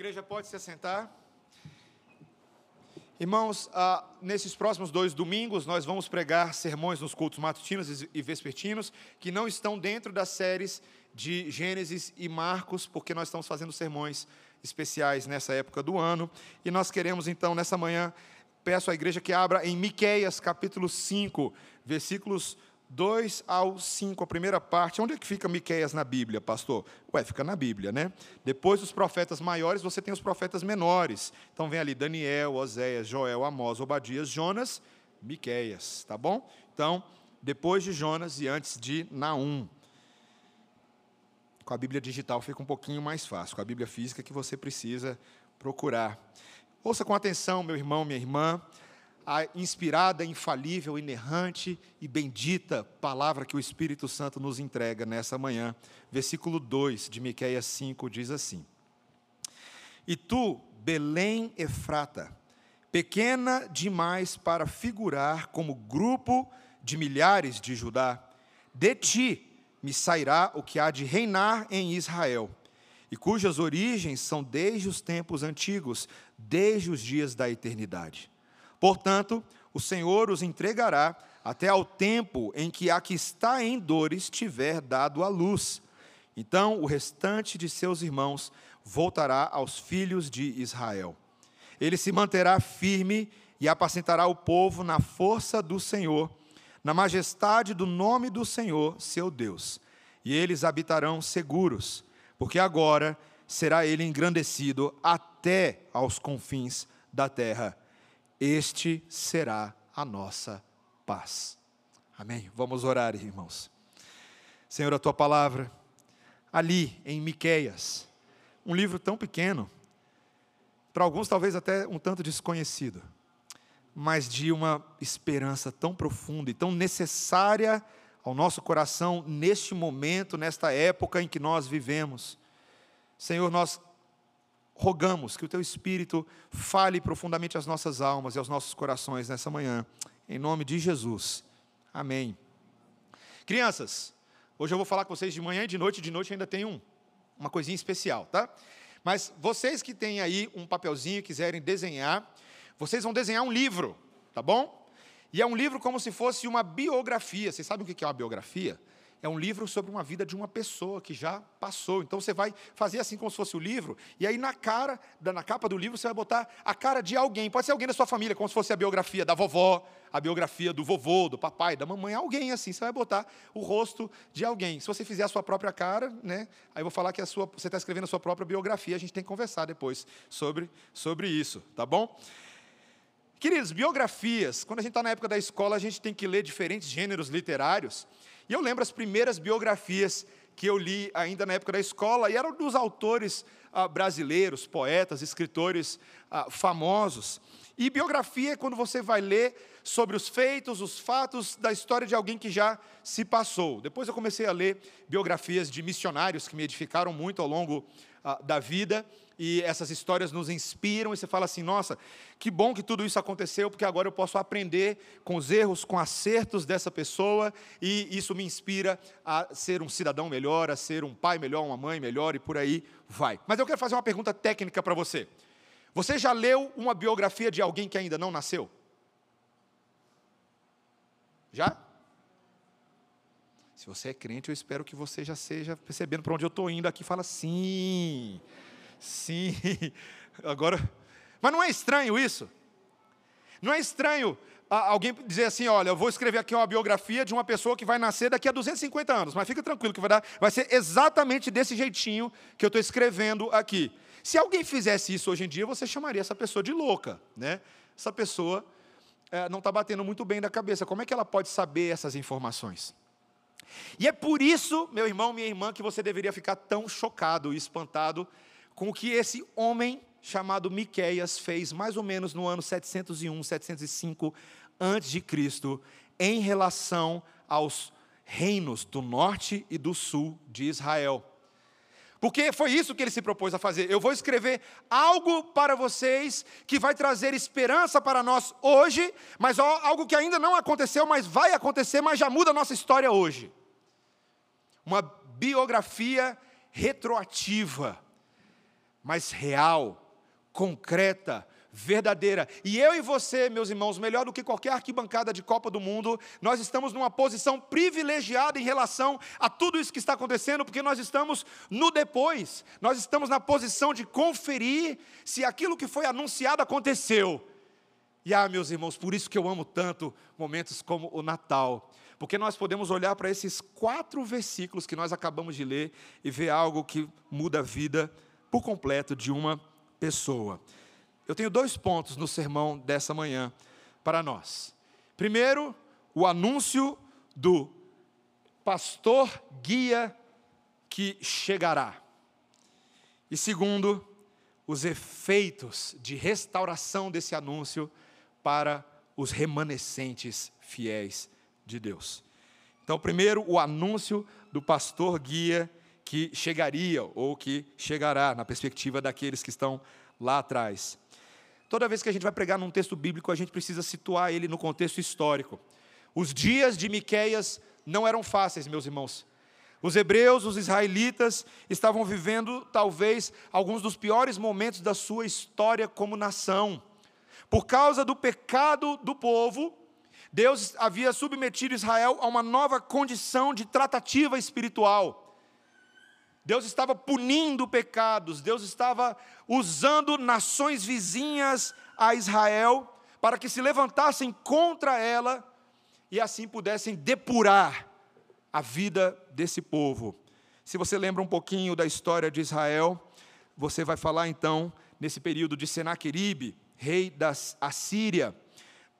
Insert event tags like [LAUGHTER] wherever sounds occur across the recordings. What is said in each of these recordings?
igreja pode se assentar. Irmãos, ah, nesses próximos dois domingos, nós vamos pregar sermões nos cultos matutinos e vespertinos, que não estão dentro das séries de Gênesis e Marcos, porque nós estamos fazendo sermões especiais nessa época do ano. E nós queremos, então, nessa manhã, peço à igreja que abra em Miqueias, capítulo 5, versículos 2 ao 5, a primeira parte. Onde é que fica Miqueias na Bíblia, pastor? Ué, fica na Bíblia, né? Depois dos profetas maiores, você tem os profetas menores. Então vem ali Daniel, Oséias, Joel, Amós, Obadias, Jonas, Miqueias, tá bom? Então, depois de Jonas e antes de Naum. Com a Bíblia digital fica um pouquinho mais fácil, com a Bíblia física que você precisa procurar. Ouça com atenção, meu irmão, minha irmã a inspirada, infalível, inerrante e bendita palavra que o Espírito Santo nos entrega nessa manhã. Versículo 2 de Miqueias 5 diz assim: E tu, Belém Efrata, pequena demais para figurar como grupo de milhares de Judá, de ti me sairá o que há de reinar em Israel, e cujas origens são desde os tempos antigos, desde os dias da eternidade. Portanto, o Senhor os entregará até ao tempo em que a que está em dores tiver dado a luz. Então o restante de seus irmãos voltará aos filhos de Israel. Ele se manterá firme e apacentará o povo na força do Senhor, na majestade do nome do Senhor, seu Deus. E eles habitarão seguros, porque agora será ele engrandecido até aos confins da terra este será a nossa paz. Amém? Vamos orar, irmãos. Senhor, a tua palavra, ali em Miqueias, um livro tão pequeno, para alguns talvez até um tanto desconhecido, mas de uma esperança tão profunda e tão necessária ao nosso coração neste momento, nesta época em que nós vivemos. Senhor, nós rogamos que o teu Espírito fale profundamente às nossas almas e aos nossos corações nessa manhã, em nome de Jesus. Amém. Crianças, hoje eu vou falar com vocês de manhã e de noite, de noite ainda tem um, uma coisinha especial, tá? Mas vocês que têm aí um papelzinho quiserem desenhar, vocês vão desenhar um livro, tá bom? E é um livro como se fosse uma biografia. Vocês sabem o que é uma biografia? É um livro sobre uma vida de uma pessoa que já passou. Então você vai fazer assim como se fosse o livro, e aí na cara, na capa do livro, você vai botar a cara de alguém. Pode ser alguém da sua família, como se fosse a biografia da vovó, a biografia do vovô, do papai, da mamãe, alguém assim. Você vai botar o rosto de alguém. Se você fizer a sua própria cara, né? Aí eu vou falar que a sua, você está escrevendo a sua própria biografia. A gente tem que conversar depois sobre, sobre isso, tá bom? Queridos, biografias. Quando a gente está na época da escola, a gente tem que ler diferentes gêneros literários. E eu lembro as primeiras biografias que eu li ainda na época da escola, e eram dos autores ah, brasileiros, poetas, escritores ah, famosos. E biografia é quando você vai ler sobre os feitos, os fatos da história de alguém que já se passou. Depois eu comecei a ler biografias de missionários que me edificaram muito ao longo ah, da vida e essas histórias nos inspiram, e você fala assim: nossa, que bom que tudo isso aconteceu, porque agora eu posso aprender com os erros, com acertos dessa pessoa, e isso me inspira a ser um cidadão melhor, a ser um pai melhor, uma mãe melhor, e por aí vai. Mas eu quero fazer uma pergunta técnica para você. Você já leu uma biografia de alguém que ainda não nasceu? Já? Se você é crente, eu espero que você já seja percebendo para onde eu estou indo aqui. Fala sim. Sim, [LAUGHS] agora. Mas não é estranho isso? Não é estranho alguém dizer assim: olha, eu vou escrever aqui uma biografia de uma pessoa que vai nascer daqui a 250 anos, mas fica tranquilo que vai, dar, vai ser exatamente desse jeitinho que eu estou escrevendo aqui. Se alguém fizesse isso hoje em dia, você chamaria essa pessoa de louca, né? Essa pessoa é, não está batendo muito bem da cabeça. Como é que ela pode saber essas informações? E é por isso, meu irmão, minha irmã, que você deveria ficar tão chocado e espantado com o que esse homem chamado Miqueias fez mais ou menos no ano 701, 705 antes de Cristo, em relação aos reinos do norte e do sul de Israel. Porque foi isso que ele se propôs a fazer. Eu vou escrever algo para vocês que vai trazer esperança para nós hoje, mas algo que ainda não aconteceu, mas vai acontecer, mas já muda a nossa história hoje. Uma biografia retroativa mas real, concreta, verdadeira. E eu e você, meus irmãos, melhor do que qualquer arquibancada de Copa do Mundo, nós estamos numa posição privilegiada em relação a tudo isso que está acontecendo, porque nós estamos no depois. Nós estamos na posição de conferir se aquilo que foi anunciado aconteceu. E ah, meus irmãos, por isso que eu amo tanto momentos como o Natal, porque nós podemos olhar para esses quatro versículos que nós acabamos de ler e ver algo que muda a vida por completo de uma pessoa. Eu tenho dois pontos no sermão dessa manhã para nós. Primeiro, o anúncio do pastor guia que chegará. E segundo, os efeitos de restauração desse anúncio para os remanescentes fiéis de Deus. Então, primeiro, o anúncio do pastor guia que chegaria ou que chegará na perspectiva daqueles que estão lá atrás. Toda vez que a gente vai pregar num texto bíblico, a gente precisa situar ele no contexto histórico. Os dias de Miqueias não eram fáceis, meus irmãos. Os hebreus, os israelitas, estavam vivendo talvez alguns dos piores momentos da sua história como nação. Por causa do pecado do povo, Deus havia submetido Israel a uma nova condição de tratativa espiritual. Deus estava punindo pecados, Deus estava usando nações vizinhas a Israel para que se levantassem contra ela e assim pudessem depurar a vida desse povo. Se você lembra um pouquinho da história de Israel, você vai falar então nesse período de Senaqueribe, rei da Assíria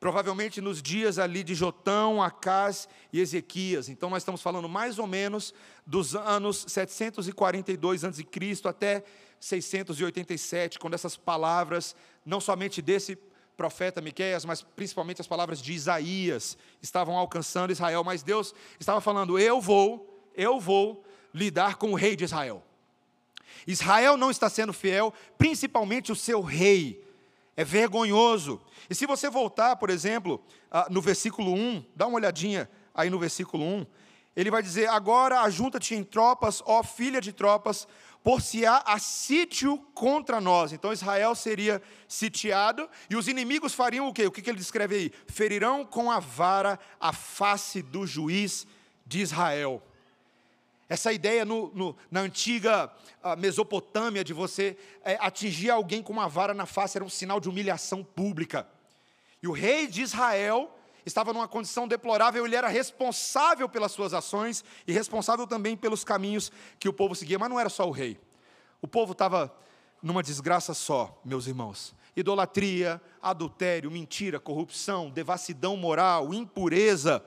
provavelmente nos dias ali de Jotão, Acás e Ezequias. Então nós estamos falando mais ou menos dos anos 742 a.C. até 687, quando essas palavras, não somente desse profeta Miqueias, mas principalmente as palavras de Isaías estavam alcançando Israel, mas Deus estava falando: "Eu vou, eu vou lidar com o rei de Israel". Israel não está sendo fiel, principalmente o seu rei é vergonhoso. E se você voltar, por exemplo, no versículo 1, dá uma olhadinha aí no versículo 1, ele vai dizer: Agora ajunta-te em tropas, ó filha de tropas, por se há sítio contra nós. Então Israel seria sitiado e os inimigos fariam o quê? O que ele descreve aí? Ferirão com a vara a face do juiz de Israel. Essa ideia no, no, na antiga uh, Mesopotâmia de você é, atingir alguém com uma vara na face era um sinal de humilhação pública. E o rei de Israel estava numa condição deplorável, ele era responsável pelas suas ações e responsável também pelos caminhos que o povo seguia, mas não era só o rei. O povo estava numa desgraça só, meus irmãos. Idolatria, adultério, mentira, corrupção, devassidão moral, impureza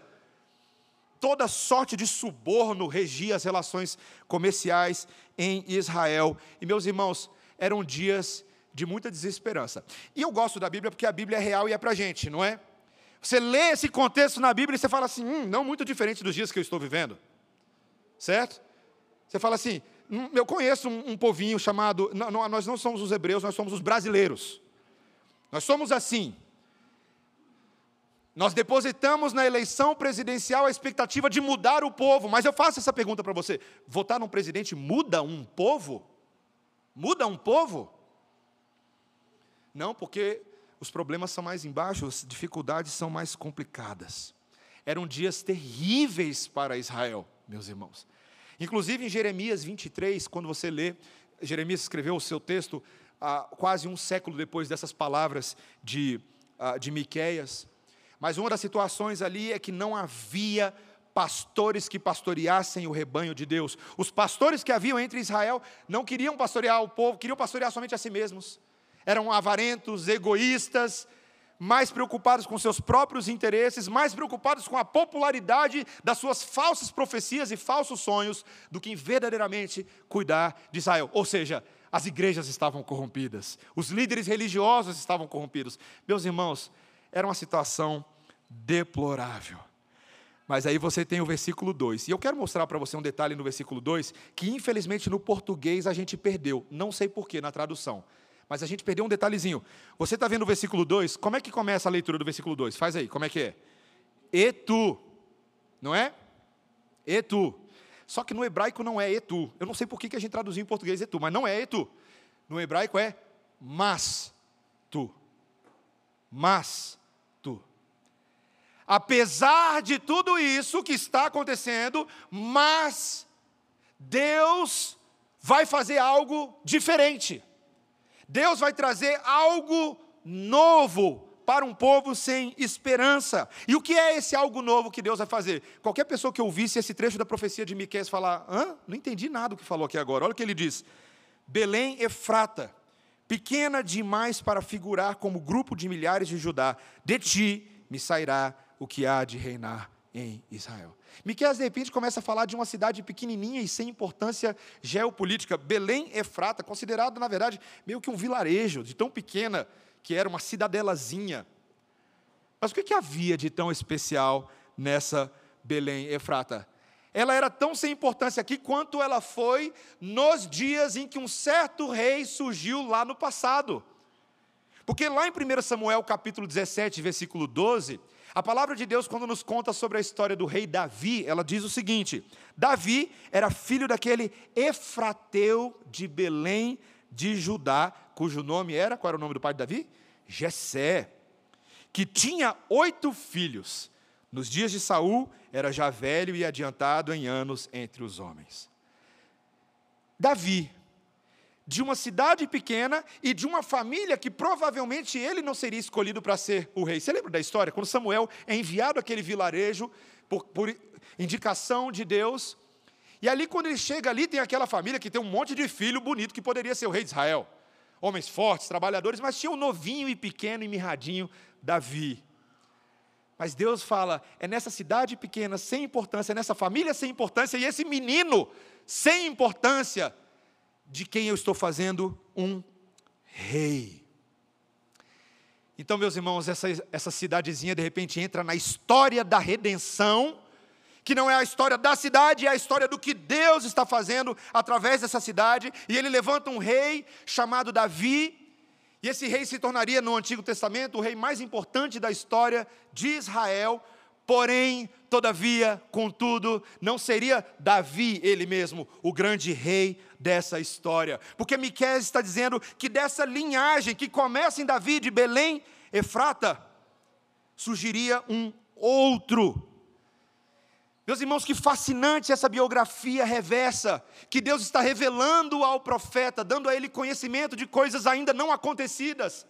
toda sorte de suborno regia as relações comerciais em Israel. E, meus irmãos, eram dias de muita desesperança. E eu gosto da Bíblia porque a Bíblia é real e é para a gente, não é? Você lê esse contexto na Bíblia e você fala assim, hum, não muito diferente dos dias que eu estou vivendo. Certo? Você fala assim, hum, eu conheço um, um povinho chamado, não, não, nós não somos os hebreus, nós somos os brasileiros. Nós somos assim. Nós depositamos na eleição presidencial a expectativa de mudar o povo, mas eu faço essa pergunta para você: votar num presidente muda um povo? Muda um povo? Não, porque os problemas são mais embaixo, as dificuldades são mais complicadas. Eram dias terríveis para Israel, meus irmãos. Inclusive em Jeremias 23, quando você lê, Jeremias escreveu o seu texto ah, quase um século depois dessas palavras de, ah, de Miquéias. Mas uma das situações ali é que não havia pastores que pastoreassem o rebanho de Deus. Os pastores que haviam entre Israel não queriam pastorear o povo, queriam pastorear somente a si mesmos. Eram avarentos, egoístas, mais preocupados com seus próprios interesses, mais preocupados com a popularidade das suas falsas profecias e falsos sonhos, do que em verdadeiramente cuidar de Israel. Ou seja, as igrejas estavam corrompidas, os líderes religiosos estavam corrompidos. Meus irmãos, era uma situação deplorável. Mas aí você tem o versículo 2. E eu quero mostrar para você um detalhe no versículo 2 que infelizmente no português a gente perdeu. Não sei porquê na tradução. Mas a gente perdeu um detalhezinho. Você está vendo o versículo 2? Como é que começa a leitura do versículo 2? Faz aí, como é que é? E tu. Não é? E tu. Só que no hebraico não é e tu. Eu não sei por que a gente traduziu em português e tu, mas não é e tu. no hebraico é mas tu. Mas. Apesar de tudo isso que está acontecendo, mas Deus vai fazer algo diferente. Deus vai trazer algo novo para um povo sem esperança. E o que é esse algo novo que Deus vai fazer? Qualquer pessoa que ouvisse esse trecho da profecia de Miqueias falar: "Hã? Não entendi nada do que falou aqui agora". Olha o que ele diz: Belém Efrata, pequena demais para figurar como grupo de milhares de Judá, de ti me sairá o que há de reinar em Israel. Miqueias de repente começa a falar de uma cidade pequenininha e sem importância geopolítica, Belém Efrata, considerado na verdade meio que um vilarejo, de tão pequena que era uma cidadelazinha. Mas o que, que havia de tão especial nessa Belém Efrata? Ela era tão sem importância aqui quanto ela foi nos dias em que um certo rei surgiu lá no passado. Porque lá em 1 Samuel capítulo 17, versículo 12, a palavra de Deus, quando nos conta sobre a história do rei Davi, ela diz o seguinte: Davi era filho daquele Efrateu de Belém de Judá, cujo nome era, qual era o nome do pai de Davi? Jessé, que tinha oito filhos. Nos dias de Saul, era já velho e adiantado em anos entre os homens. Davi, de uma cidade pequena e de uma família que provavelmente ele não seria escolhido para ser o rei. Você lembra da história? Quando Samuel é enviado àquele vilarejo por, por, indicação de Deus, e ali, quando ele chega ali, tem aquela família que tem um monte de filho bonito que poderia ser o rei de Israel. Homens fortes, trabalhadores, mas tinha um novinho e pequeno e mirradinho, Davi. Mas Deus fala: é nessa cidade pequena, sem importância, é nessa família sem importância, e esse menino sem importância, de quem eu estou fazendo um rei. Então, meus irmãos, essa, essa cidadezinha de repente entra na história da redenção, que não é a história da cidade, é a história do que Deus está fazendo através dessa cidade, e ele levanta um rei chamado Davi, e esse rei se tornaria no Antigo Testamento o rei mais importante da história de Israel, Porém, todavia, contudo, não seria Davi ele mesmo o grande rei dessa história. Porque Miquel está dizendo que dessa linhagem que começa em Davi de Belém, Efrata, surgiria um outro. Meus irmãos, que fascinante essa biografia reversa, que Deus está revelando ao profeta, dando a ele conhecimento de coisas ainda não acontecidas.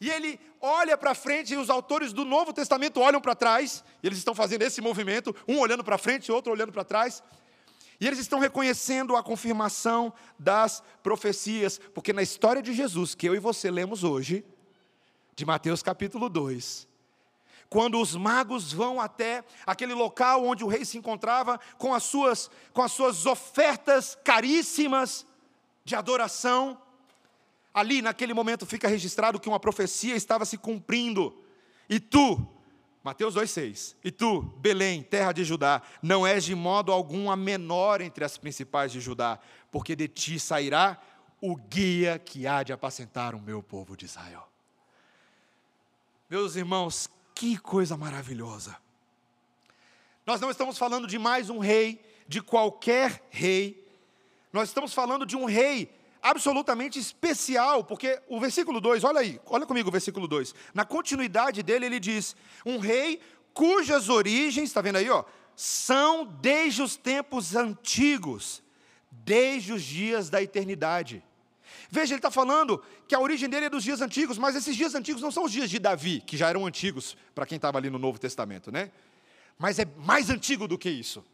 E ele olha para frente e os autores do Novo Testamento olham para trás, e eles estão fazendo esse movimento, um olhando para frente outro olhando para trás. E eles estão reconhecendo a confirmação das profecias, porque na história de Jesus, que eu e você lemos hoje, de Mateus capítulo 2, quando os magos vão até aquele local onde o rei se encontrava com as suas, com as suas ofertas caríssimas de adoração, ali naquele momento fica registrado que uma profecia estava se cumprindo. E tu, Mateus 2,6, e tu, Belém, terra de Judá, não és de modo algum a menor entre as principais de Judá, porque de ti sairá o guia que há de apacentar o meu povo de Israel. Meus irmãos, que coisa maravilhosa. Nós não estamos falando de mais um rei, de qualquer rei, nós estamos falando de um rei absolutamente especial, porque o versículo 2, olha aí, olha comigo o versículo 2. Na continuidade dele, ele diz: Um rei cujas origens, está vendo aí, ó, são desde os tempos antigos, desde os dias da eternidade. Veja, ele está falando que a origem dele é dos dias antigos, mas esses dias antigos não são os dias de Davi, que já eram antigos para quem estava ali no Novo Testamento, né? Mas é mais antigo do que isso.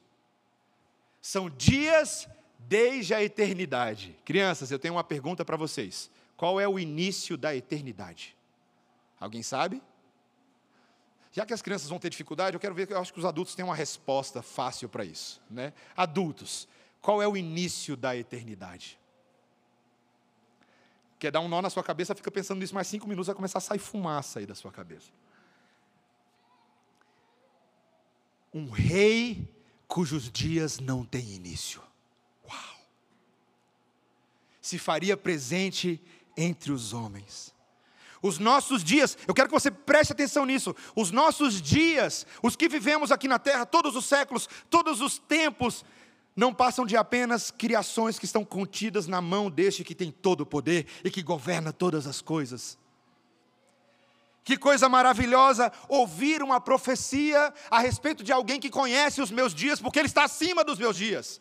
São dias desde a eternidade. Crianças, eu tenho uma pergunta para vocês. Qual é o início da eternidade? Alguém sabe? Já que as crianças vão ter dificuldade, eu quero ver, eu acho que os adultos têm uma resposta fácil para isso. Né? Adultos, qual é o início da eternidade? Quer dar um nó na sua cabeça, fica pensando nisso mais cinco minutos, vai começar a sair fumaça aí da sua cabeça. Um rei cujos dias não têm início se faria presente entre os homens. Os nossos dias, eu quero que você preste atenção nisso. Os nossos dias, os que vivemos aqui na terra, todos os séculos, todos os tempos, não passam de apenas criações que estão contidas na mão deste que tem todo o poder e que governa todas as coisas. Que coisa maravilhosa ouvir uma profecia a respeito de alguém que conhece os meus dias, porque ele está acima dos meus dias.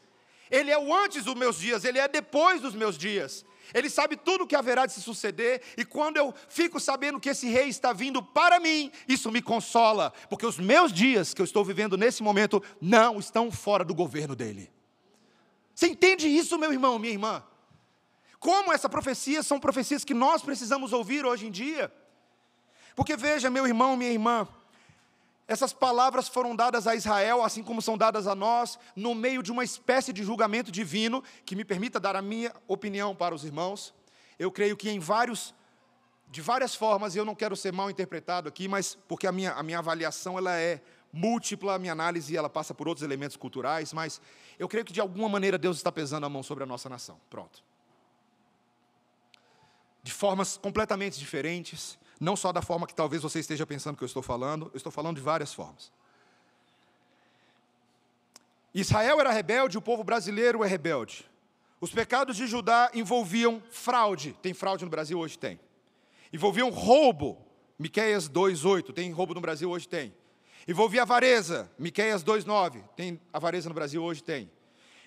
Ele é o antes dos meus dias, ele é depois dos meus dias. Ele sabe tudo o que haverá de se suceder, e quando eu fico sabendo que esse rei está vindo para mim, isso me consola, porque os meus dias que eu estou vivendo nesse momento não estão fora do governo dele. Você entende isso, meu irmão, minha irmã? Como essa profecia são profecias que nós precisamos ouvir hoje em dia? Porque veja, meu irmão, minha irmã, essas palavras foram dadas a Israel, assim como são dadas a nós, no meio de uma espécie de julgamento divino, que me permita dar a minha opinião para os irmãos. Eu creio que em vários, de várias formas, e eu não quero ser mal interpretado aqui, mas porque a minha, a minha avaliação ela é múltipla, a minha análise ela passa por outros elementos culturais, mas eu creio que de alguma maneira Deus está pesando a mão sobre a nossa nação. Pronto. De formas completamente diferentes, não só da forma que talvez você esteja pensando que eu estou falando, eu estou falando de várias formas. Israel era rebelde, o povo brasileiro é rebelde. Os pecados de Judá envolviam fraude. Tem fraude no Brasil? Hoje tem. Envolviam roubo. Miqueias 2,8. Tem roubo no Brasil? Hoje tem. Envolvia avareza. Miqueias 2,9. Tem avareza no Brasil? Hoje tem.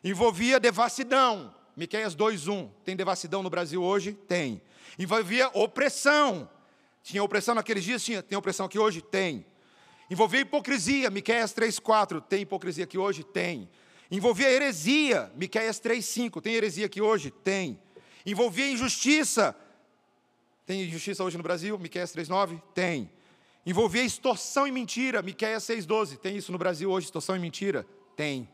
Envolvia devassidão. Miqueias 2,1. Tem devassidão no Brasil hoje? Tem. Envolvia opressão. Tinha opressão naqueles dias? Tinha. Tem opressão aqui hoje? Tem. Envolvia hipocrisia, Miqueias 3,4. Tem hipocrisia aqui hoje? Tem. Envolvia heresia, Miqueias 3,5. Tem heresia aqui hoje? Tem. Envolvia injustiça. Tem injustiça hoje no Brasil? Miqueias 3,9? Tem. Envolvia extorsão e mentira, Miqueias 6,12. Tem isso no Brasil hoje, extorsão e mentira? Tem.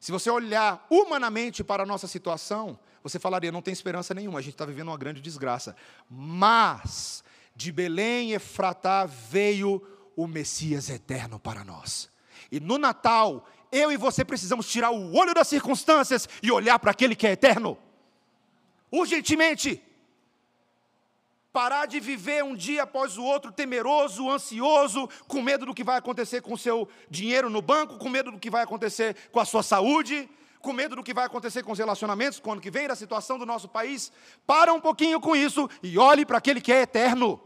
Se você olhar humanamente para a nossa situação, você falaria, não tem esperança nenhuma, a gente está vivendo uma grande desgraça. Mas, de Belém Efratá veio o Messias eterno para nós. E no Natal, eu e você precisamos tirar o olho das circunstâncias e olhar para aquele que é eterno. Urgentemente. Parar de viver um dia após o outro temeroso, ansioso, com medo do que vai acontecer com o seu dinheiro no banco, com medo do que vai acontecer com a sua saúde, com medo do que vai acontecer com os relacionamentos, quando que vem da situação do nosso país, para um pouquinho com isso e olhe para aquele que é eterno.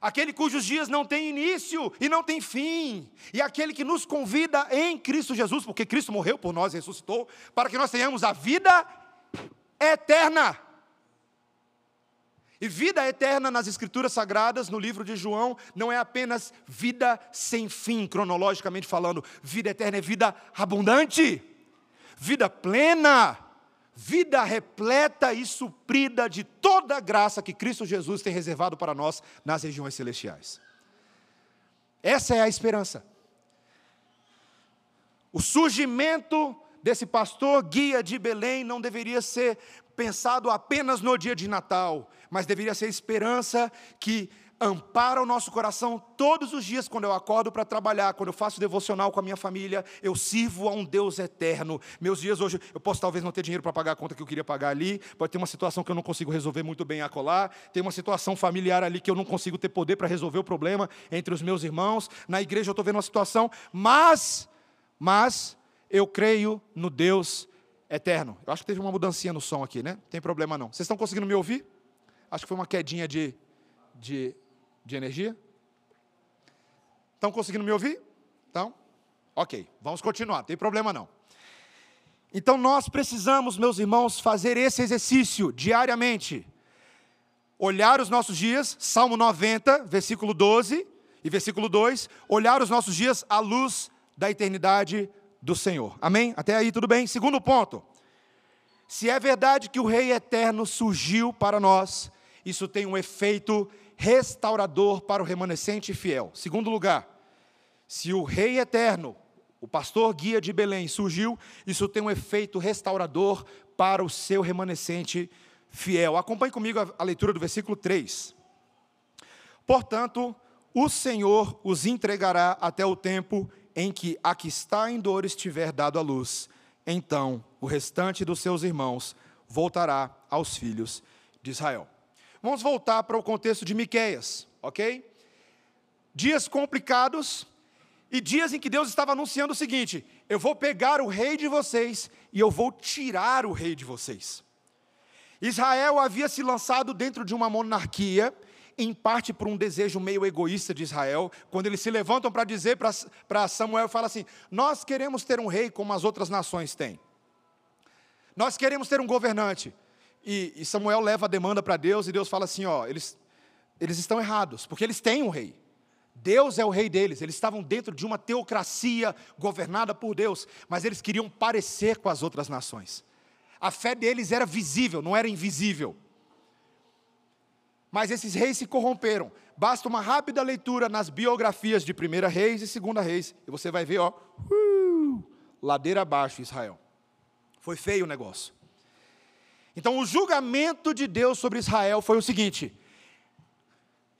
Aquele cujos dias não têm início e não tem fim, e aquele que nos convida em Cristo Jesus, porque Cristo morreu por nós e ressuscitou, para que nós tenhamos a vida eterna. E vida eterna nas Escrituras Sagradas, no livro de João, não é apenas vida sem fim, cronologicamente falando. Vida eterna é vida abundante, vida plena, vida repleta e suprida de toda a graça que Cristo Jesus tem reservado para nós nas regiões celestiais. Essa é a esperança. O surgimento desse pastor guia de Belém não deveria ser pensado apenas no dia de Natal, mas deveria ser esperança que ampara o nosso coração todos os dias quando eu acordo para trabalhar, quando eu faço devocional com a minha família, eu sirvo a um Deus eterno. Meus dias hoje, eu posso talvez não ter dinheiro para pagar a conta que eu queria pagar ali, pode ter uma situação que eu não consigo resolver muito bem acolá, tem uma situação familiar ali que eu não consigo ter poder para resolver o problema entre os meus irmãos, na igreja eu estou vendo uma situação, mas, mas, eu creio no Deus eterno. Eu acho que teve uma mudancinha no som aqui, né? Não tem problema não. Vocês estão conseguindo me ouvir? Acho que foi uma quedinha de, de, de energia. Estão conseguindo me ouvir? Então, ok, vamos continuar, não tem problema não. Então nós precisamos, meus irmãos, fazer esse exercício diariamente. Olhar os nossos dias, Salmo 90, versículo 12 e versículo 2, olhar os nossos dias à luz da eternidade do Senhor. Amém? Até aí tudo bem? Segundo ponto. Se é verdade que o Rei eterno surgiu para nós, isso tem um efeito restaurador para o remanescente fiel. Segundo lugar, se o Rei eterno, o pastor guia de Belém, surgiu, isso tem um efeito restaurador para o seu remanescente fiel. Acompanhe comigo a, a leitura do versículo 3. Portanto, o Senhor os entregará até o tempo em que a que está em dores tiver dado a luz, então o restante dos seus irmãos voltará aos filhos de Israel. Vamos voltar para o contexto de Miqueias, ok? Dias complicados, e dias em que Deus estava anunciando o seguinte: eu vou pegar o rei de vocês e eu vou tirar o rei de vocês. Israel havia se lançado dentro de uma monarquia, em parte por um desejo meio egoísta de Israel, quando eles se levantam para dizer para Samuel, fala assim: Nós queremos ter um rei como as outras nações têm. Nós queremos ter um governante. E, e Samuel leva a demanda para Deus e Deus fala assim: Ó, eles, eles estão errados, porque eles têm um rei. Deus é o rei deles, eles estavam dentro de uma teocracia governada por Deus, mas eles queriam parecer com as outras nações. A fé deles era visível, não era invisível. Mas esses reis se corromperam. Basta uma rápida leitura nas biografias de Primeira Reis e Segunda Reis, e você vai ver, ó, uh, ladeira abaixo, Israel. Foi feio o negócio. Então, o julgamento de Deus sobre Israel foi o seguinte: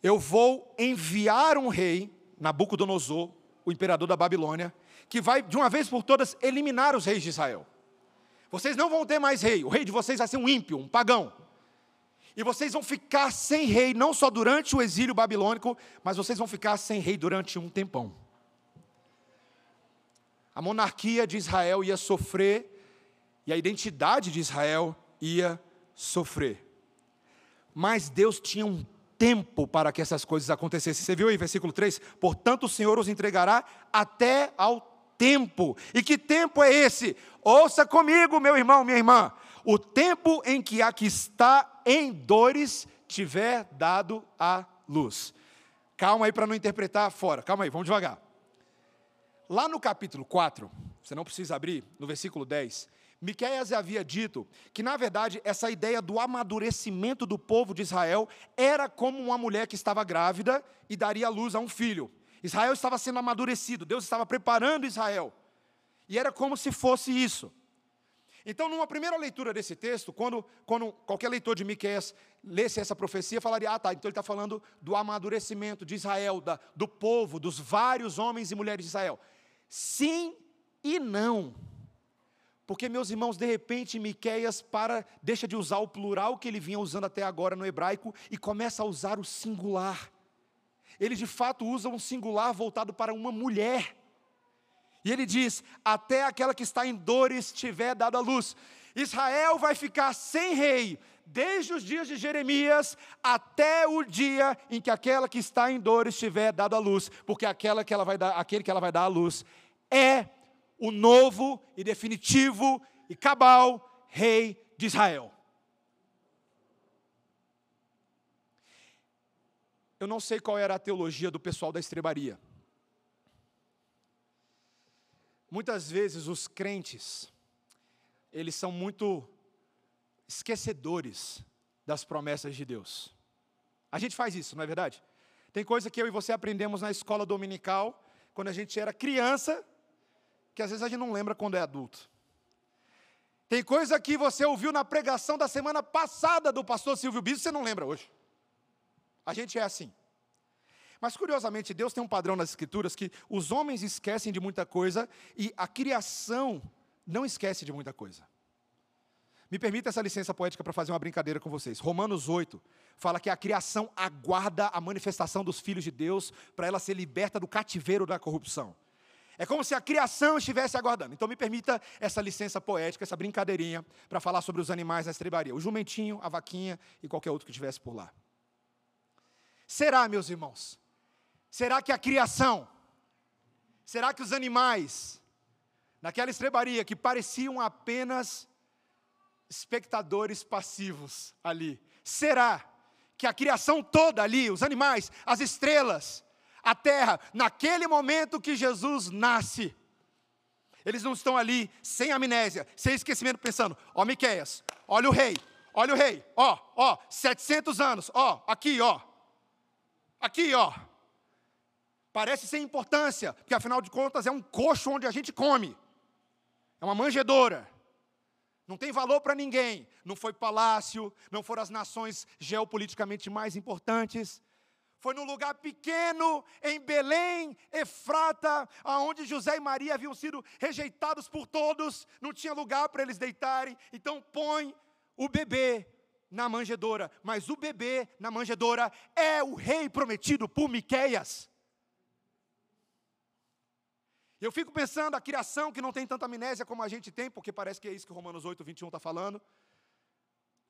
eu vou enviar um rei, Nabucodonosor, o imperador da Babilônia, que vai, de uma vez por todas, eliminar os reis de Israel. Vocês não vão ter mais rei, o rei de vocês vai ser um ímpio, um pagão. E vocês vão ficar sem rei, não só durante o exílio babilônico, mas vocês vão ficar sem rei durante um tempão. A monarquia de Israel ia sofrer, e a identidade de Israel ia sofrer. Mas Deus tinha um tempo para que essas coisas acontecessem. Você viu aí, versículo 3? Portanto, o Senhor os entregará até ao tempo. E que tempo é esse? Ouça comigo, meu irmão, minha irmã. O tempo em que a que está em dores tiver dado a luz. Calma aí para não interpretar fora. Calma aí, vamos devagar. Lá no capítulo 4, você não precisa abrir, no versículo 10, Miqueias havia dito que, na verdade, essa ideia do amadurecimento do povo de Israel era como uma mulher que estava grávida e daria luz a um filho. Israel estava sendo amadurecido, Deus estava preparando Israel. E era como se fosse isso. Então, numa primeira leitura desse texto, quando, quando qualquer leitor de Miqueias lesse essa profecia, falaria: ah, tá, então ele está falando do amadurecimento de Israel, da, do povo, dos vários homens e mulheres de Israel. Sim e não. Porque, meus irmãos, de repente, Miqueias para, deixa de usar o plural que ele vinha usando até agora no hebraico e começa a usar o singular. Ele de fato usa um singular voltado para uma mulher. E ele diz: até aquela que está em dores tiver dado a luz. Israel vai ficar sem rei, desde os dias de Jeremias até o dia em que aquela que está em dores tiver dado a luz, porque aquela que ela vai dar, aquele que ela vai dar a luz é o novo e definitivo e cabal rei de Israel. Eu não sei qual era a teologia do pessoal da estrebaria. Muitas vezes os crentes, eles são muito esquecedores das promessas de Deus. A gente faz isso, não é verdade? Tem coisa que eu e você aprendemos na escola dominical, quando a gente era criança, que às vezes a gente não lembra quando é adulto. Tem coisa que você ouviu na pregação da semana passada do pastor Silvio Bispo, você não lembra hoje. A gente é assim. Mas curiosamente, Deus tem um padrão nas escrituras que os homens esquecem de muita coisa e a criação não esquece de muita coisa. Me permita essa licença poética para fazer uma brincadeira com vocês. Romanos 8 fala que a criação aguarda a manifestação dos filhos de Deus para ela ser liberta do cativeiro da corrupção. É como se a criação estivesse aguardando. Então me permita essa licença poética, essa brincadeirinha, para falar sobre os animais na estrebaria. O jumentinho, a vaquinha e qualquer outro que estivesse por lá. Será, meus irmãos? Será que a criação, será que os animais, naquela estrebaria que pareciam apenas espectadores passivos ali, será que a criação toda ali, os animais, as estrelas, a terra, naquele momento que Jesus nasce. Eles não estão ali sem amnésia, sem esquecimento, pensando: ó, oh, Miqueias, olha o rei, olha o rei, ó, ó, 700 anos, ó, aqui, ó, aqui, ó. Parece sem importância, porque afinal de contas é um coxo onde a gente come, é uma manjedoura. Não tem valor para ninguém. Não foi palácio, não foram as nações geopoliticamente mais importantes foi num lugar pequeno, em Belém, Efrata, aonde José e Maria haviam sido rejeitados por todos, não tinha lugar para eles deitarem, então põe o bebê na manjedoura, mas o bebê na manjedoura é o rei prometido por Miqueias. Eu fico pensando a criação que não tem tanta amnésia como a gente tem, porque parece que é isso que Romanos 8, 21 está falando.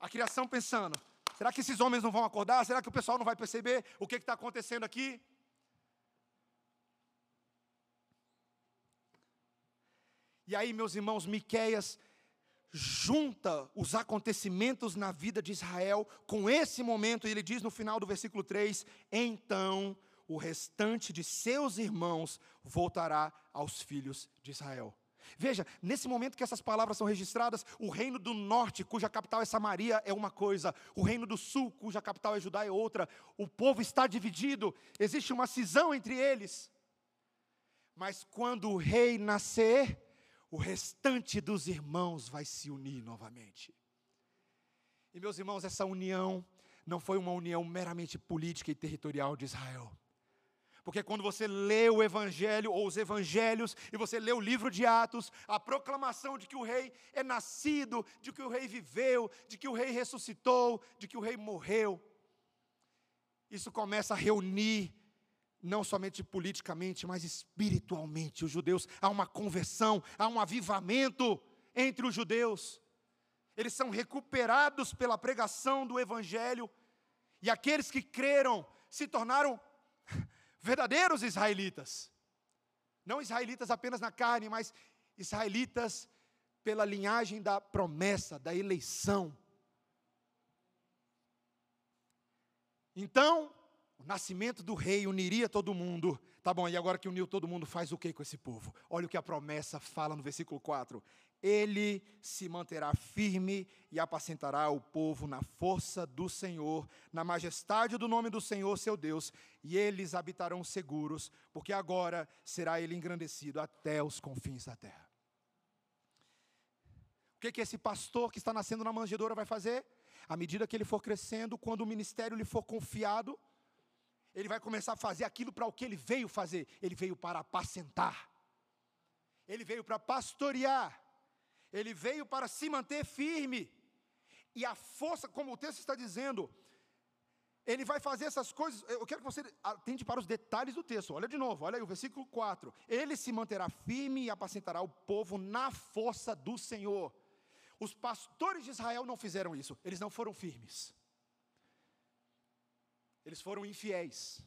A criação pensando: será que esses homens não vão acordar? Será que o pessoal não vai perceber o que está acontecendo aqui? E aí, meus irmãos, Miqueias junta os acontecimentos na vida de Israel com esse momento, e ele diz no final do versículo 3: Então o restante de seus irmãos voltará aos filhos de Israel. Veja, nesse momento que essas palavras são registradas, o reino do norte, cuja capital é Samaria, é uma coisa, o reino do sul, cuja capital é Judá, é outra. O povo está dividido, existe uma cisão entre eles. Mas quando o rei nascer, o restante dos irmãos vai se unir novamente. E meus irmãos, essa união não foi uma união meramente política e territorial de Israel. Porque quando você lê o Evangelho ou os Evangelhos e você lê o livro de Atos, a proclamação de que o rei é nascido, de que o rei viveu, de que o rei ressuscitou, de que o rei morreu, isso começa a reunir não somente politicamente, mas espiritualmente. Os judeus, há uma conversão, há um avivamento entre os judeus. Eles são recuperados pela pregação do Evangelho, e aqueles que creram se tornaram verdadeiros israelitas. Não israelitas apenas na carne, mas israelitas pela linhagem da promessa, da eleição. Então, o nascimento do rei uniria todo mundo. Tá bom, e agora que uniu todo mundo, faz o que com esse povo? Olha o que a promessa fala no versículo 4. Ele se manterá firme e apacentará o povo na força do Senhor, na majestade do nome do Senhor, seu Deus, e eles habitarão seguros, porque agora será ele engrandecido até os confins da terra. O que, que esse pastor que está nascendo na manjedoura vai fazer? À medida que ele for crescendo, quando o ministério lhe for confiado, ele vai começar a fazer aquilo para o que ele veio fazer. Ele veio para apacentar, ele veio para pastorear, ele veio para se manter firme. E a força, como o texto está dizendo, ele vai fazer essas coisas. Eu quero que você atente para os detalhes do texto. Olha de novo, olha aí o versículo 4. Ele se manterá firme e apacentará o povo na força do Senhor. Os pastores de Israel não fizeram isso, eles não foram firmes. Eles foram infiéis.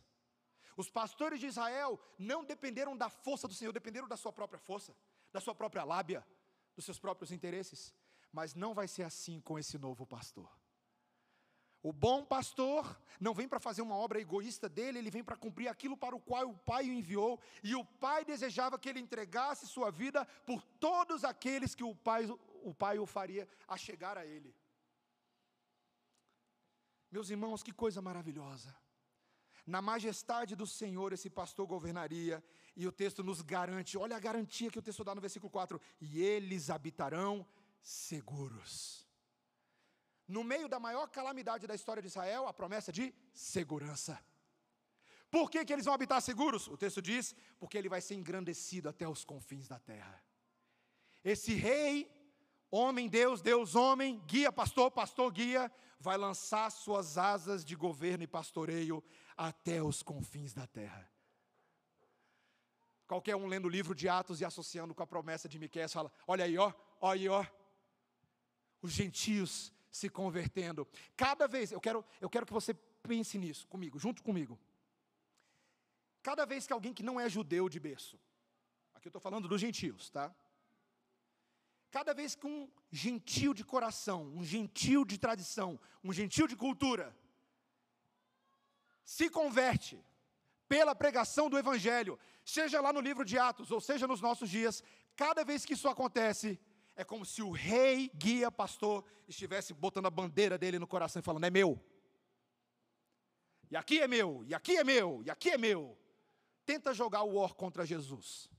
Os pastores de Israel não dependeram da força do Senhor, dependeram da sua própria força, da sua própria lábia, dos seus próprios interesses. Mas não vai ser assim com esse novo pastor. O bom pastor não vem para fazer uma obra egoísta dele, ele vem para cumprir aquilo para o qual o pai o enviou, e o pai desejava que ele entregasse sua vida por todos aqueles que o pai o, pai o faria a chegar a ele. Meus irmãos, que coisa maravilhosa. Na majestade do Senhor, esse pastor governaria, e o texto nos garante, olha a garantia que o texto dá no versículo 4: e eles habitarão seguros. No meio da maior calamidade da história de Israel, a promessa de segurança. Por que, que eles vão habitar seguros? O texto diz: porque ele vai ser engrandecido até os confins da terra. Esse rei Homem, Deus, Deus, homem, guia, pastor, pastor, guia, vai lançar suas asas de governo e pastoreio até os confins da terra. Qualquer um lendo o livro de Atos e associando com a promessa de Miqueias fala: olha aí, ó, olha aí, ó, os gentios se convertendo. Cada vez, eu quero, eu quero que você pense nisso comigo, junto comigo. Cada vez que alguém que não é judeu de berço, aqui eu estou falando dos gentios, tá? Cada vez que um gentil de coração, um gentil de tradição, um gentil de cultura, se converte pela pregação do Evangelho, seja lá no livro de Atos, ou seja nos nossos dias, cada vez que isso acontece, é como se o rei, guia, pastor, estivesse botando a bandeira dele no coração e falando: é meu. E aqui é meu, e aqui é meu, e aqui é meu. Tenta jogar o or contra Jesus.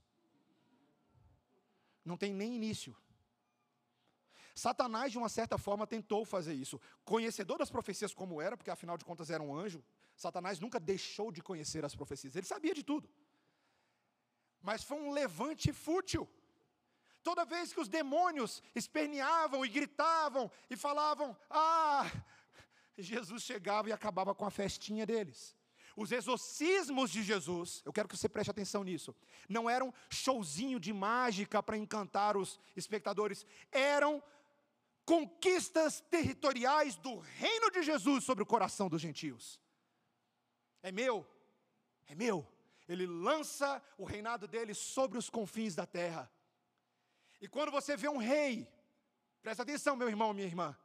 Não tem nem início. Satanás, de uma certa forma, tentou fazer isso. Conhecedor das profecias como era, porque afinal de contas era um anjo, Satanás nunca deixou de conhecer as profecias, ele sabia de tudo. Mas foi um levante fútil. Toda vez que os demônios esperneavam e gritavam e falavam, ah, Jesus chegava e acabava com a festinha deles. os exorcismos de Jesus, eu quero que você preste atenção nisso, não eram showzinho de mágica para encantar os espectadores, eram conquistas territoriais do reino de Jesus sobre o coração dos gentios. É meu, é meu. Ele lança o reinado dele sobre os confins da terra. E quando você vê um rei, presta atenção, meu irmão, minha irmã,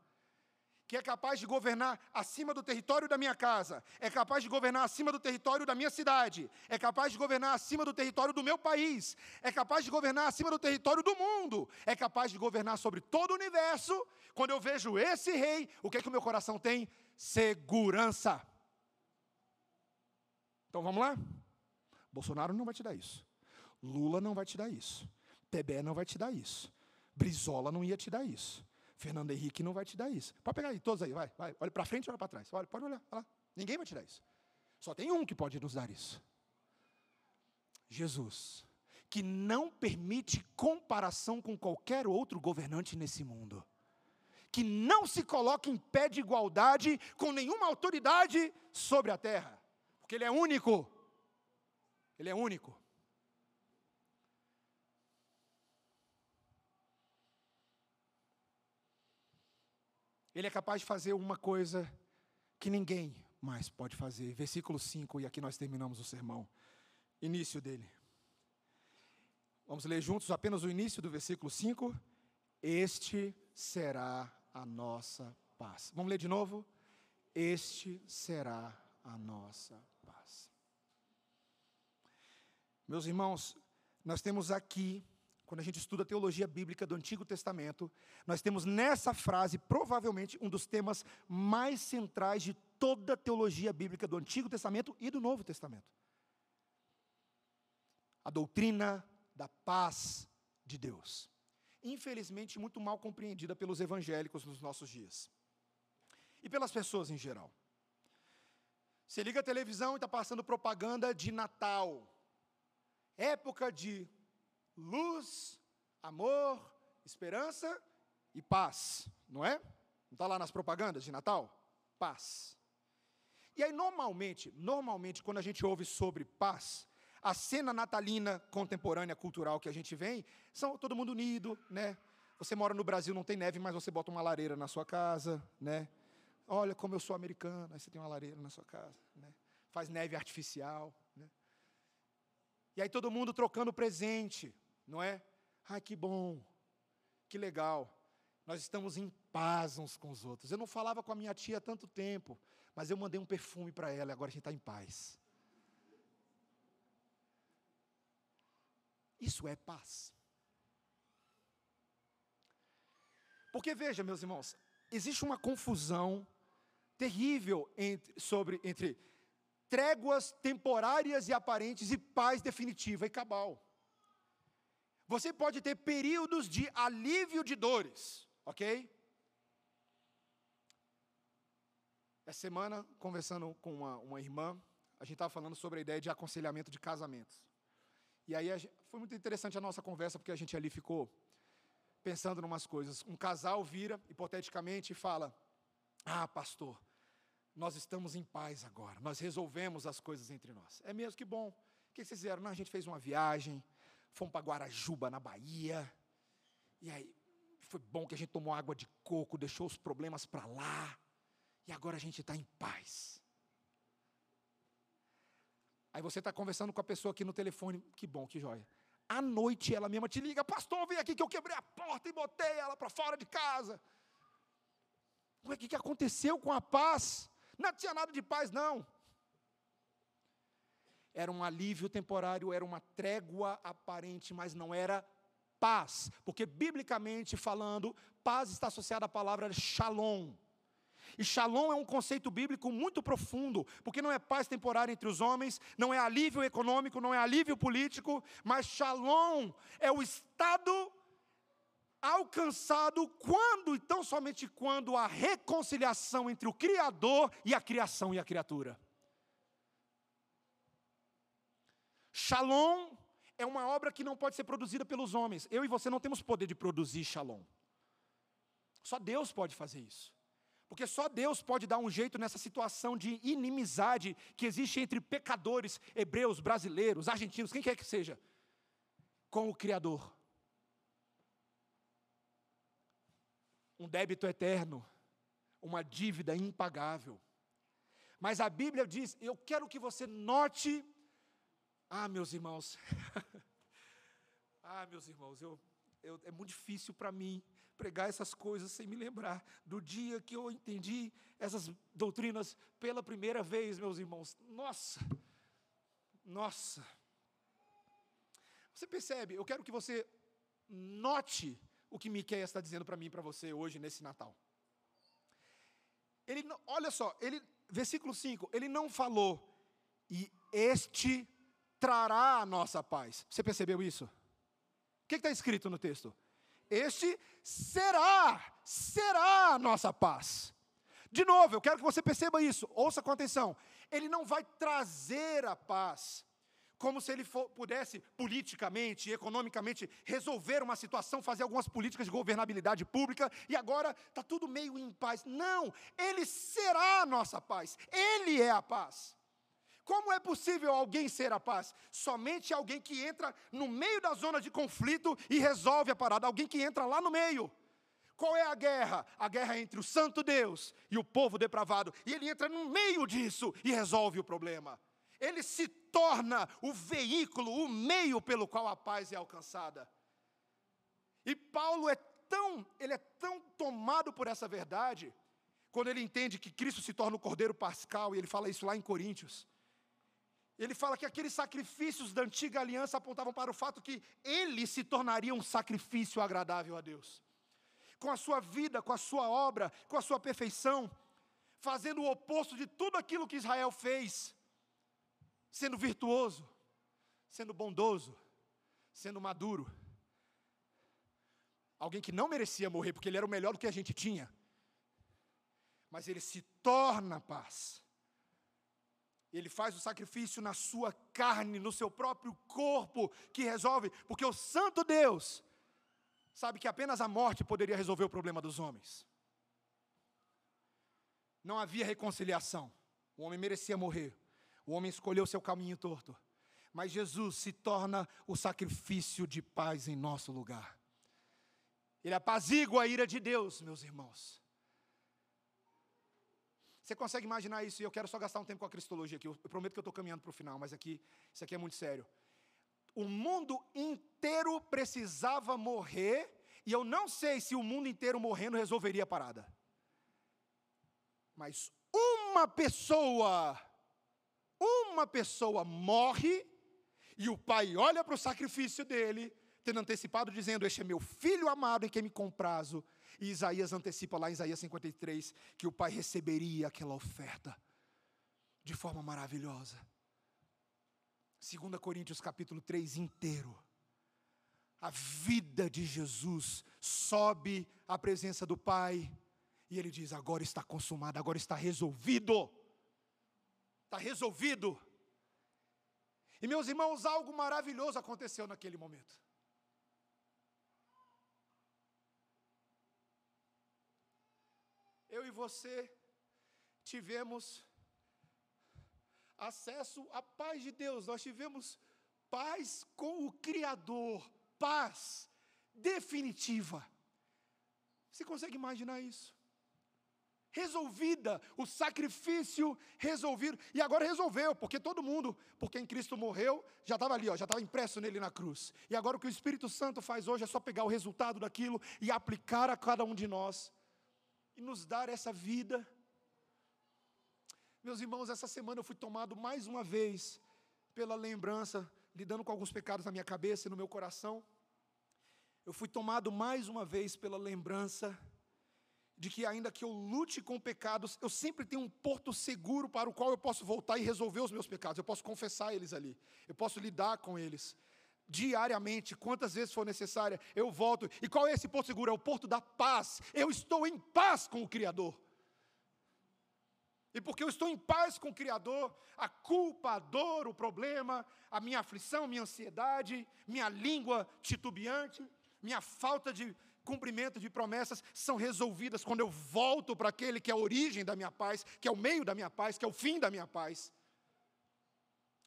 que é capaz de governar acima do território da minha casa, é capaz de governar acima do território da minha cidade, é capaz de governar acima do território do meu país, é capaz de governar acima do território do mundo, é capaz de governar sobre todo o universo. Quando eu vejo esse rei, o que é que o meu coração tem? Segurança. Então vamos lá? Bolsonaro não vai te dar isso. Lula não vai te dar isso. Tebé não vai te dar isso. Brizola não ia te dar isso. Fernando Henrique não vai te dar isso. Pode pegar aí, todos aí, vai, vai. Olha para frente, olha para trás. Olha, pode olhar, olha. Ninguém vai te dar isso. Só tem um que pode nos dar isso. Jesus, que não permite comparação com qualquer outro governante nesse mundo. Que não se coloca em pé de igualdade com nenhuma autoridade sobre a terra. Porque ele é único. Ele é único. Ele é capaz de fazer uma coisa que ninguém mais pode fazer. Versículo 5, e aqui nós terminamos o sermão. Início dele. Vamos ler juntos apenas o início do versículo 5. Este será a nossa paz. Vamos ler de novo? Este será a nossa paz. Meus irmãos, nós temos aqui quando a gente estuda a teologia bíblica do Antigo Testamento, nós temos nessa frase, provavelmente, um dos temas mais centrais de toda a teologia bíblica do Antigo Testamento e do Novo Testamento. A doutrina da paz de Deus. Infelizmente, muito mal compreendida pelos evangélicos nos nossos dias. E pelas pessoas em geral. Você liga a televisão e está passando propaganda de Natal. Época de luz, amor, esperança e paz, não é? Não está lá nas propagandas de Natal? Paz. E aí, normalmente, normalmente, quando a gente ouve sobre paz, a cena natalina contemporânea, cultural que a gente vem, são todo mundo unido, né? Você mora no Brasil, não tem neve, mas você bota uma lareira na sua casa, né? Olha como eu sou americano, aí você tem uma lareira na sua casa, né? Faz neve artificial, né? E aí todo mundo trocando presente não é? Ai, que bom, que legal. Nós estamos em paz uns com os outros. Eu não falava com a minha tia há tanto tempo, mas eu mandei um perfume para ela e agora a gente está em paz. Isso é paz. Porque veja, meus irmãos, existe uma confusão terrível entre, sobre, entre tréguas temporárias e aparentes e paz definitiva e cabal. Você pode ter períodos de alívio de dores, ok? Essa semana, conversando com uma, uma irmã, a gente estava falando sobre a ideia de aconselhamento de casamentos. E aí gente, foi muito interessante a nossa conversa, porque a gente ali ficou pensando em umas coisas. Um casal vira, hipoteticamente, e fala: Ah, pastor, nós estamos em paz agora, nós resolvemos as coisas entre nós. É mesmo que bom. O que vocês fizeram? Não, a gente fez uma viagem, fomos para Guarajuba, na Bahia. E aí, foi bom que a gente tomou água de coco, deixou os problemas para lá. E agora a gente está em paz. Aí você está conversando com a pessoa aqui no telefone, que bom, que joia. À noite ela mesma te liga, pastor, vem aqui que eu quebrei a porta e botei ela para fora de casa. O que, que aconteceu com a paz? Não tinha nada de paz, não era um alívio temporário, era uma trégua aparente, mas não era paz, porque biblicamente falando, paz está associada à palavra shalom. E shalom é um conceito bíblico muito profundo, porque não é paz temporária entre os homens, não é alívio econômico, não é alívio político, mas shalom é o estado alcançado quando, então somente quando a reconciliação entre o Criador e a criação e a criatura. Shalom é uma obra que não pode ser produzida pelos homens. Eu e você não temos poder de produzir shalom. Só Deus pode fazer isso. Porque só Deus pode dar um jeito nessa situação de inimizade que existe entre pecadores, hebreus, brasileiros, argentinos, quem quer que seja, com o Criador. Um débito eterno, uma dívida impagável. Mas a Bíblia diz: eu quero que você note. Ah, meus irmãos. [LAUGHS] ah, meus irmãos, eu, eu é muito difícil para mim pregar essas coisas sem me lembrar do dia que eu entendi essas doutrinas pela primeira vez, meus irmãos. Nossa, nossa. Você percebe? Eu quero que você note o que Miqueias está dizendo para mim e para você hoje nesse Natal. Ele, olha só, ele, versículo 5, ele não falou, e este trará a nossa paz. Você percebeu isso? O que está escrito no texto? Este será, será a nossa paz. De novo, eu quero que você perceba isso, ouça com atenção. Ele não vai trazer a paz, como se ele for, pudesse politicamente, economicamente resolver uma situação, fazer algumas políticas de governabilidade pública e agora está tudo meio em paz. Não, ele será a nossa paz, ele é a paz. Como é possível alguém ser a paz? Somente alguém que entra no meio da zona de conflito e resolve a parada, alguém que entra lá no meio. Qual é a guerra? A guerra é entre o santo Deus e o povo depravado. E ele entra no meio disso e resolve o problema. Ele se torna o veículo, o meio pelo qual a paz é alcançada. E Paulo é tão, ele é tão tomado por essa verdade, quando ele entende que Cristo se torna o Cordeiro Pascal, e ele fala isso lá em Coríntios. Ele fala que aqueles sacrifícios da antiga aliança apontavam para o fato que ele se tornaria um sacrifício agradável a Deus. Com a sua vida, com a sua obra, com a sua perfeição, fazendo o oposto de tudo aquilo que Israel fez, sendo virtuoso, sendo bondoso, sendo maduro. Alguém que não merecia morrer, porque ele era o melhor do que a gente tinha, mas ele se torna paz ele faz o sacrifício na sua carne, no seu próprio corpo, que resolve, porque o Santo Deus sabe que apenas a morte poderia resolver o problema dos homens. Não havia reconciliação. O homem merecia morrer. O homem escolheu seu caminho torto. Mas Jesus se torna o sacrifício de paz em nosso lugar. Ele apazigua a ira de Deus, meus irmãos. Você consegue imaginar isso? E eu quero só gastar um tempo com a cristologia aqui. Eu prometo que eu estou caminhando para o final, mas aqui, isso aqui é muito sério. O mundo inteiro precisava morrer, e eu não sei se o mundo inteiro morrendo resolveria a parada. Mas uma pessoa, uma pessoa morre, e o pai olha para o sacrifício dele, tendo antecipado, dizendo: Este é meu filho amado em quem me comprazo. E Isaías antecipa lá em Isaías 53 que o pai receberia aquela oferta de forma maravilhosa. 2 Coríntios capítulo 3 inteiro. A vida de Jesus sobe à presença do Pai e ele diz: agora está consumado, agora está resolvido. Está resolvido. E meus irmãos, algo maravilhoso aconteceu naquele momento. Eu e você tivemos acesso à paz de Deus, nós tivemos paz com o Criador, paz definitiva. Você consegue imaginar isso? Resolvida, o sacrifício resolvido, e agora resolveu, porque todo mundo, porque em Cristo morreu, já estava ali, ó, já estava impresso nele na cruz. E agora o que o Espírito Santo faz hoje é só pegar o resultado daquilo e aplicar a cada um de nós e nos dar essa vida. Meus irmãos, essa semana eu fui tomado mais uma vez pela lembrança, lidando com alguns pecados na minha cabeça e no meu coração. Eu fui tomado mais uma vez pela lembrança de que, ainda que eu lute com pecados, eu sempre tenho um porto seguro para o qual eu posso voltar e resolver os meus pecados. Eu posso confessar eles ali, eu posso lidar com eles diariamente, quantas vezes for necessária, eu volto. E qual é esse porto seguro? É o porto da paz. Eu estou em paz com o Criador. E porque eu estou em paz com o Criador, a culpa, a dor, o problema, a minha aflição, minha ansiedade, minha língua titubeante, minha falta de cumprimento de promessas são resolvidas quando eu volto para aquele que é a origem da minha paz, que é o meio da minha paz, que é o fim da minha paz.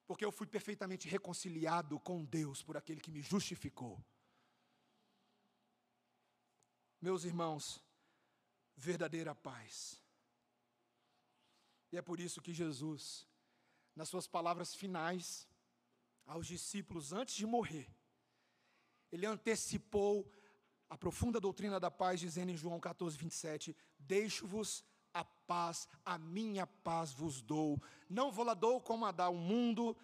Porque eu fui perfeitamente reconciliado com Deus por aquele que me justificou. Meus irmãos, verdadeira paz. E é por isso que Jesus, nas suas palavras finais aos discípulos antes de morrer, ele antecipou a profunda doutrina da paz, dizendo em João 14, 27, deixo-vos a paz, a minha paz vos dou, não vou lá dou como a dá o mundo,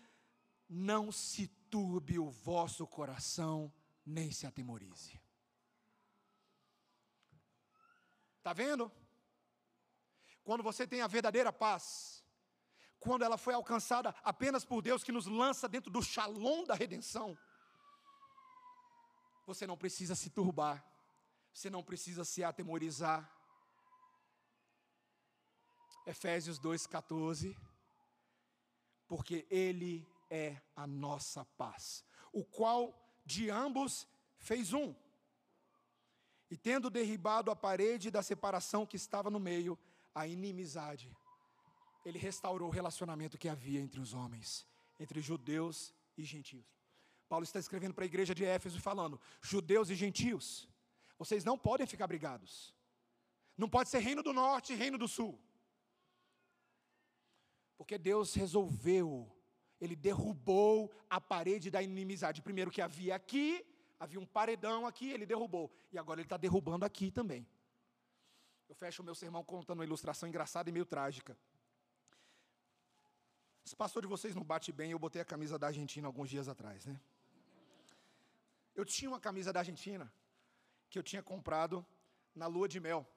não se turbe o vosso coração, nem se atemorize. Está vendo? Quando você tem a verdadeira paz, quando ela foi alcançada apenas por Deus que nos lança dentro do shalom da redenção, você não precisa se turbar, você não precisa se atemorizar. Efésios 2,14, porque Ele é a nossa paz, o qual de ambos fez um. E tendo derribado a parede da separação que estava no meio, a inimizade, ele restaurou o relacionamento que havia entre os homens, entre judeus e gentios. Paulo está escrevendo para a igreja de Éfeso falando: judeus e gentios, vocês não podem ficar brigados. Não pode ser reino do norte e reino do sul. Porque Deus resolveu, Ele derrubou a parede da inimizade. Primeiro que havia aqui, havia um paredão aqui, Ele derrubou. E agora Ele está derrubando aqui também. Eu fecho o meu sermão contando uma ilustração engraçada e meio trágica. Esse pastor de vocês não bate bem, eu botei a camisa da Argentina alguns dias atrás, né? Eu tinha uma camisa da Argentina que eu tinha comprado na lua de mel.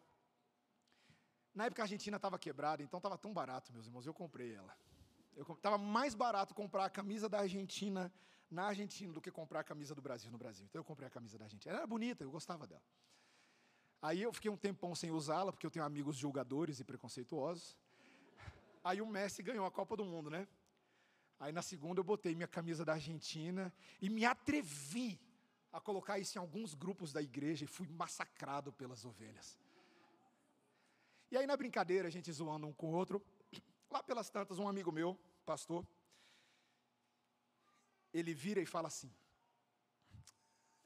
Na época a Argentina estava quebrada, então estava tão barato, meus irmãos, eu comprei ela. Estava mais barato comprar a camisa da Argentina na Argentina do que comprar a camisa do Brasil no Brasil. Então eu comprei a camisa da Argentina. Ela era bonita, eu gostava dela. Aí eu fiquei um tempão sem usá-la, porque eu tenho amigos julgadores e preconceituosos. Aí o Messi ganhou a Copa do Mundo, né? Aí na segunda eu botei minha camisa da Argentina e me atrevi a colocar isso em alguns grupos da igreja e fui massacrado pelas ovelhas. E aí, na brincadeira, a gente zoando um com o outro, [CLEARS THROAT] lá pelas tantas, um amigo meu, pastor, ele vira e fala assim.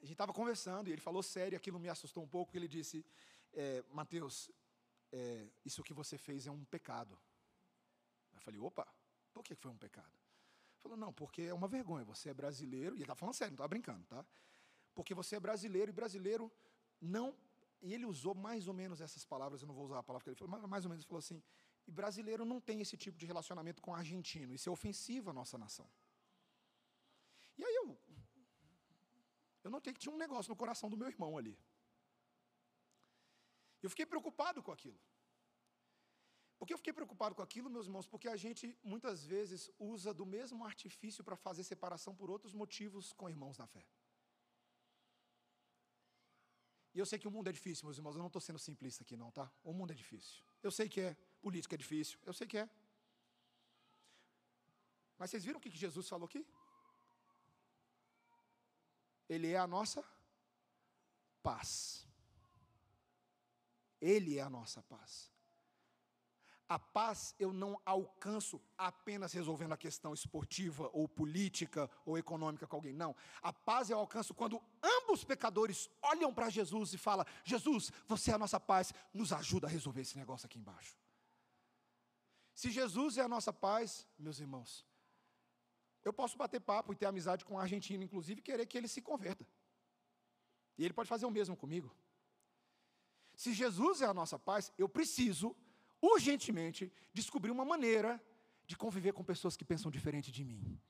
A gente estava conversando e ele falou sério, aquilo me assustou um pouco, ele disse, é, Mateus, é, isso que você fez é um pecado. Eu falei, opa, por que foi um pecado? Ele falou, não, porque é uma vergonha, você é brasileiro, e ele estava falando sério, não estava brincando, tá? porque você é brasileiro e brasileiro não. E ele usou mais ou menos essas palavras, eu não vou usar a palavra que ele falou, mas mais ou menos ele falou assim: e brasileiro não tem esse tipo de relacionamento com argentino, isso é ofensivo à nossa nação. E aí eu. Eu notei que tinha um negócio no coração do meu irmão ali. Eu fiquei preocupado com aquilo. Por que eu fiquei preocupado com aquilo, meus irmãos? Porque a gente muitas vezes usa do mesmo artifício para fazer separação por outros motivos com irmãos na fé. E eu sei que o mundo é difícil, meus irmãos, eu não estou sendo simplista aqui, não, tá? O mundo é difícil. Eu sei que é. Política é difícil, eu sei que é. Mas vocês viram o que Jesus falou aqui? Ele é a nossa paz. Ele é a nossa paz. A paz eu não alcanço apenas resolvendo a questão esportiva ou política ou econômica com alguém, não. A paz eu alcanço quando ambos pecadores olham para Jesus e falam: Jesus, você é a nossa paz, nos ajuda a resolver esse negócio aqui embaixo. Se Jesus é a nossa paz, meus irmãos, eu posso bater papo e ter amizade com o argentino, inclusive, e querer que ele se converta. E ele pode fazer o mesmo comigo. Se Jesus é a nossa paz, eu preciso urgentemente descobrir uma maneira de conviver com pessoas que pensam diferente de mim.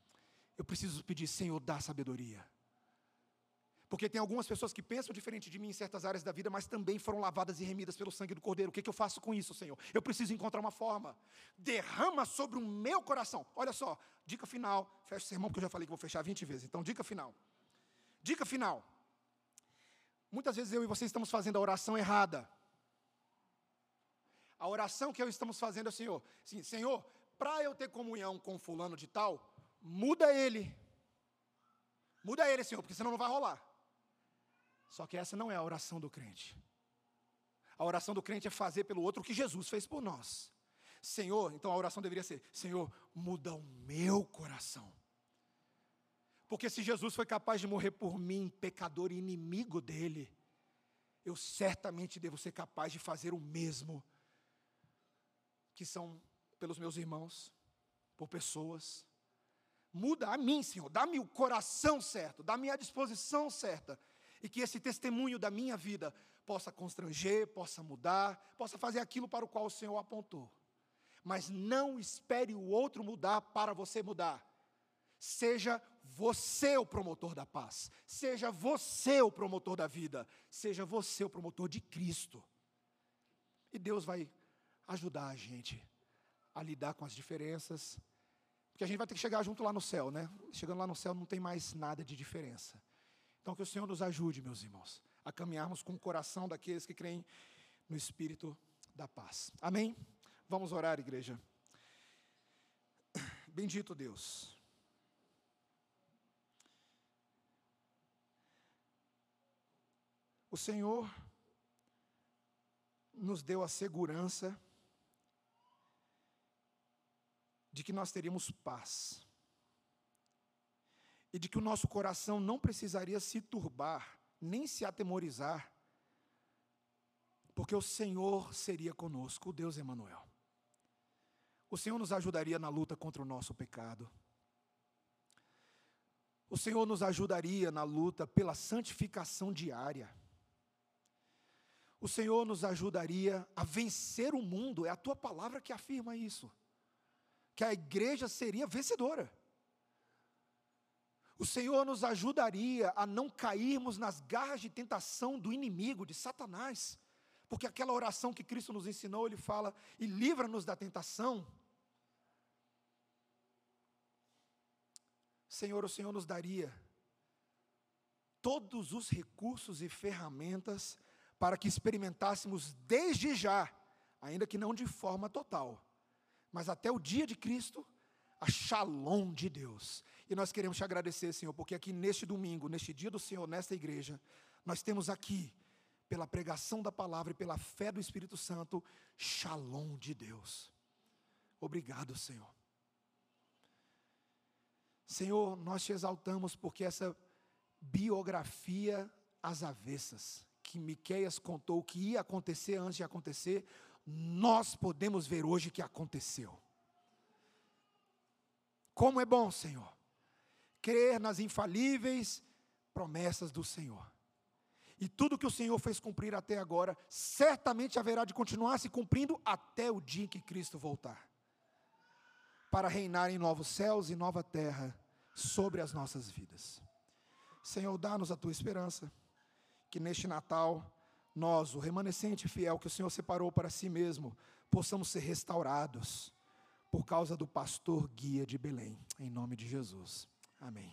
Eu preciso pedir, Senhor, dá sabedoria. Porque tem algumas pessoas que pensam diferente de mim em certas áreas da vida, mas também foram lavadas e remidas pelo sangue do Cordeiro. O que, que eu faço com isso, Senhor? Eu preciso encontrar uma forma. Derrama sobre o meu coração. Olha só, dica final. Fecha o sermão, porque eu já falei que vou fechar 20 vezes. Então, dica final. Dica final. Muitas vezes eu e você estamos fazendo a oração errada. A oração que estamos fazendo é, Senhor, sim, Senhor, para eu ter comunhão com fulano de tal, muda ele. Muda ele, Senhor, porque senão não vai rolar. Só que essa não é a oração do crente. A oração do crente é fazer pelo outro o que Jesus fez por nós. Senhor, então a oração deveria ser: Senhor, muda o meu coração. Porque se Jesus foi capaz de morrer por mim, pecador e inimigo dele, eu certamente devo ser capaz de fazer o mesmo que são pelos meus irmãos, por pessoas. Muda a mim, Senhor, dá-me o coração certo, dá-me a disposição certa, e que esse testemunho da minha vida possa constranger, possa mudar, possa fazer aquilo para o qual o Senhor apontou. Mas não espere o outro mudar para você mudar. Seja você o promotor da paz, seja você o promotor da vida, seja você o promotor de Cristo. E Deus vai ajudar a gente a lidar com as diferenças, porque a gente vai ter que chegar junto lá no céu, né? Chegando lá no céu não tem mais nada de diferença. Então que o Senhor nos ajude, meus irmãos, a caminharmos com o coração daqueles que creem no Espírito da paz. Amém? Vamos orar, igreja. [COUGHS] Bendito Deus. O Senhor nos deu a segurança de que nós teríamos paz. E de que o nosso coração não precisaria se turbar, nem se atemorizar, porque o Senhor seria conosco, o Deus Emanuel. O Senhor nos ajudaria na luta contra o nosso pecado. O Senhor nos ajudaria na luta pela santificação diária. O Senhor nos ajudaria a vencer o mundo, é a tua palavra que afirma isso. Que a igreja seria vencedora. O Senhor nos ajudaria a não cairmos nas garras de tentação do inimigo, de Satanás. Porque aquela oração que Cristo nos ensinou, ele fala: "E livra-nos da tentação". Senhor, o Senhor nos daria todos os recursos e ferramentas para que experimentássemos desde já, ainda que não de forma total, mas até o dia de Cristo, a shalom de Deus. E nós queremos te agradecer, Senhor, porque aqui neste domingo, neste dia do Senhor, nesta igreja, nós temos aqui, pela pregação da palavra e pela fé do Espírito Santo, shalom de Deus. Obrigado, Senhor. Senhor, nós te exaltamos porque essa biografia às avessas, que Miqueias contou que ia acontecer antes de acontecer, nós podemos ver hoje que aconteceu. Como é bom, Senhor, crer nas infalíveis promessas do Senhor. E tudo que o Senhor fez cumprir até agora, certamente haverá de continuar se cumprindo até o dia em que Cristo voltar para reinar em novos céus e nova terra sobre as nossas vidas. Senhor, dá-nos a tua esperança, que neste Natal, nós, o remanescente fiel que o Senhor separou para si mesmo, possamos ser restaurados por causa do pastor guia de Belém, em nome de Jesus. Amém.